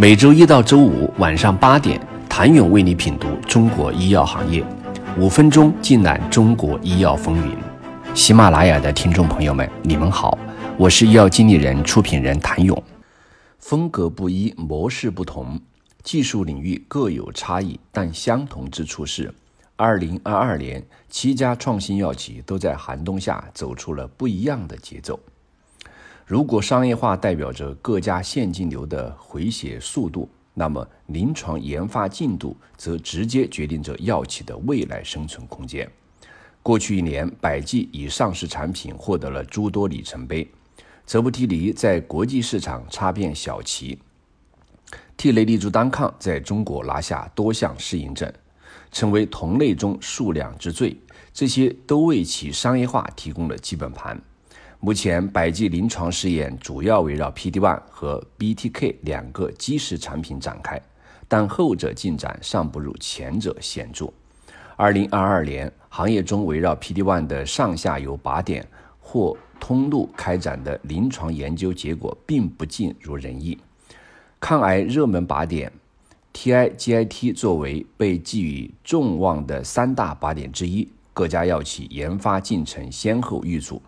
每周一到周五晚上八点，谭勇为你品读中国医药行业，五分钟尽览中国医药风云。喜马拉雅的听众朋友们，你们好，我是医药经理人、出品人谭勇。风格不一，模式不同，技术领域各有差异，但相同之处是，二零二二年七家创新药企都在寒冬下走出了不一样的节奏。如果商业化代表着各家现金流的回血速度，那么临床研发进度则直接决定着药企的未来生存空间。过去一年，百济以上市产品获得了诸多里程碑，泽布替尼在国际市场插遍小旗，替雷利珠单抗在中国拿下多项适应症，成为同类中数量之最，这些都为其商业化提供了基本盘。目前，百济临床试验主要围绕 PD-1 和 BTK 两个基石产品展开，但后者进展尚不如前者显著。二零二二年，行业中围绕 PD-1 的上下游靶点或通路开展的临床研究结果并不尽如人意。抗癌热门靶点 TIGIT 作为被寄予众望的三大靶点之一，各家药企研发进程先后遇阻。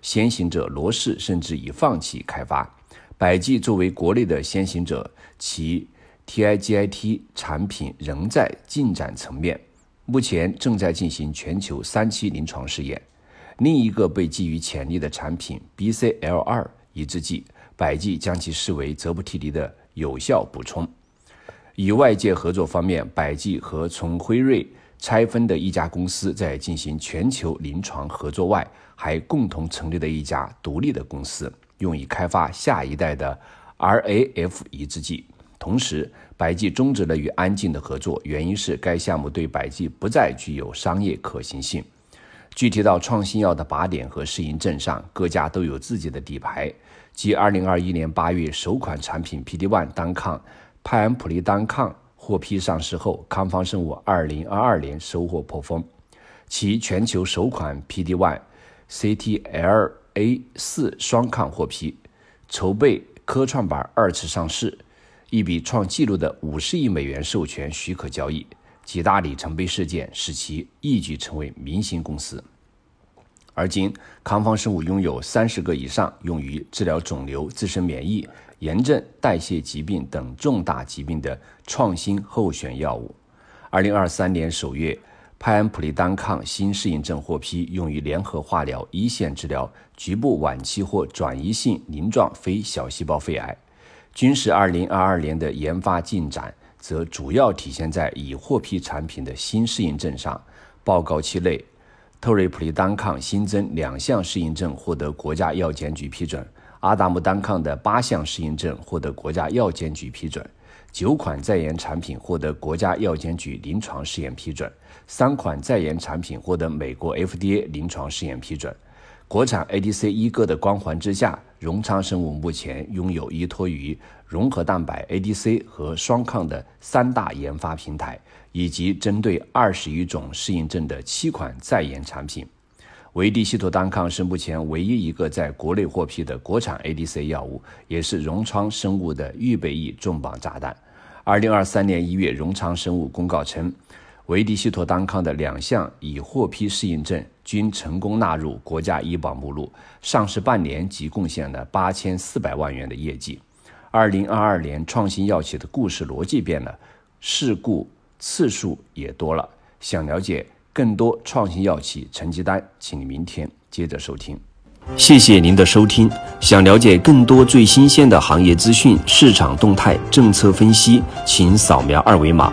先行者罗氏甚至已放弃开发，百济作为国内的先行者，其 TIGIT 产品仍在进展层面，目前正在进行全球三期临床试验。另一个被寄予潜力的产品 BCL2 抑制剂，百济将其视为泽布替尼的有效补充。与外界合作方面，百济和从辉瑞。拆分的一家公司在进行全球临床合作外，还共同成立了一家独立的公司，用以开发下一代的 RAF 抑制剂。同时，百济终止了与安进的合作，原因是该项目对百济不再具有商业可行性。具体到创新药的靶点和适应症上，各家都有自己的底牌。继2021年8月首款产品 PD-1 单抗派恩普利单抗。获批上市后，康方生物2022年收获颇丰，其全球首款 PD-1 CTLA-4 双抗获批，筹备科创板二次上市，一笔创纪录的50亿美元授权许可交易，几大里程碑事件使其一举成为明星公司。而今，康方生物拥有三十个以上用于治疗肿瘤、自身免疫、炎症、代谢疾病等重大疾病的创新候选药物。二零二三年首月，派恩普利单抗新适应症获批，用于联合化疗一线治疗局部晚期或转移性鳞状非小细胞肺癌。均是二零二二年的研发进展，则主要体现在已获批产品的新适应症上。报告期内。特瑞普利单抗新增两项适应症获得国家药监局批准，阿达姆单抗的八项适应症获得国家药监局批准，九款在研产品获得国家药监局临床试验批准，三款在研产品获得美国 FDA 临床试验批准。国产 ADC 一哥的光环之下，荣昌生物目前拥有依托于融合蛋白 ADC 和双抗的三大研发平台，以及针对二十余种适应症的七款在研产品。维地西妥单抗是目前唯一一个在国内获批的国产 ADC 药物，也是荣昌生物的预备役重磅炸弹。二零二三年一月，荣昌生物公告称。维迪西妥单抗的两项已获批适应症均成功纳入国家医保目录，上市半年即贡献了八千四百万元的业绩。二零二二年，创新药企的故事逻辑变了，事故次数也多了。想了解更多创新药企成绩单，请你明天接着收听。谢谢您的收听。想了解更多最新鲜的行业资讯、市场动态、政策分析，请扫描二维码。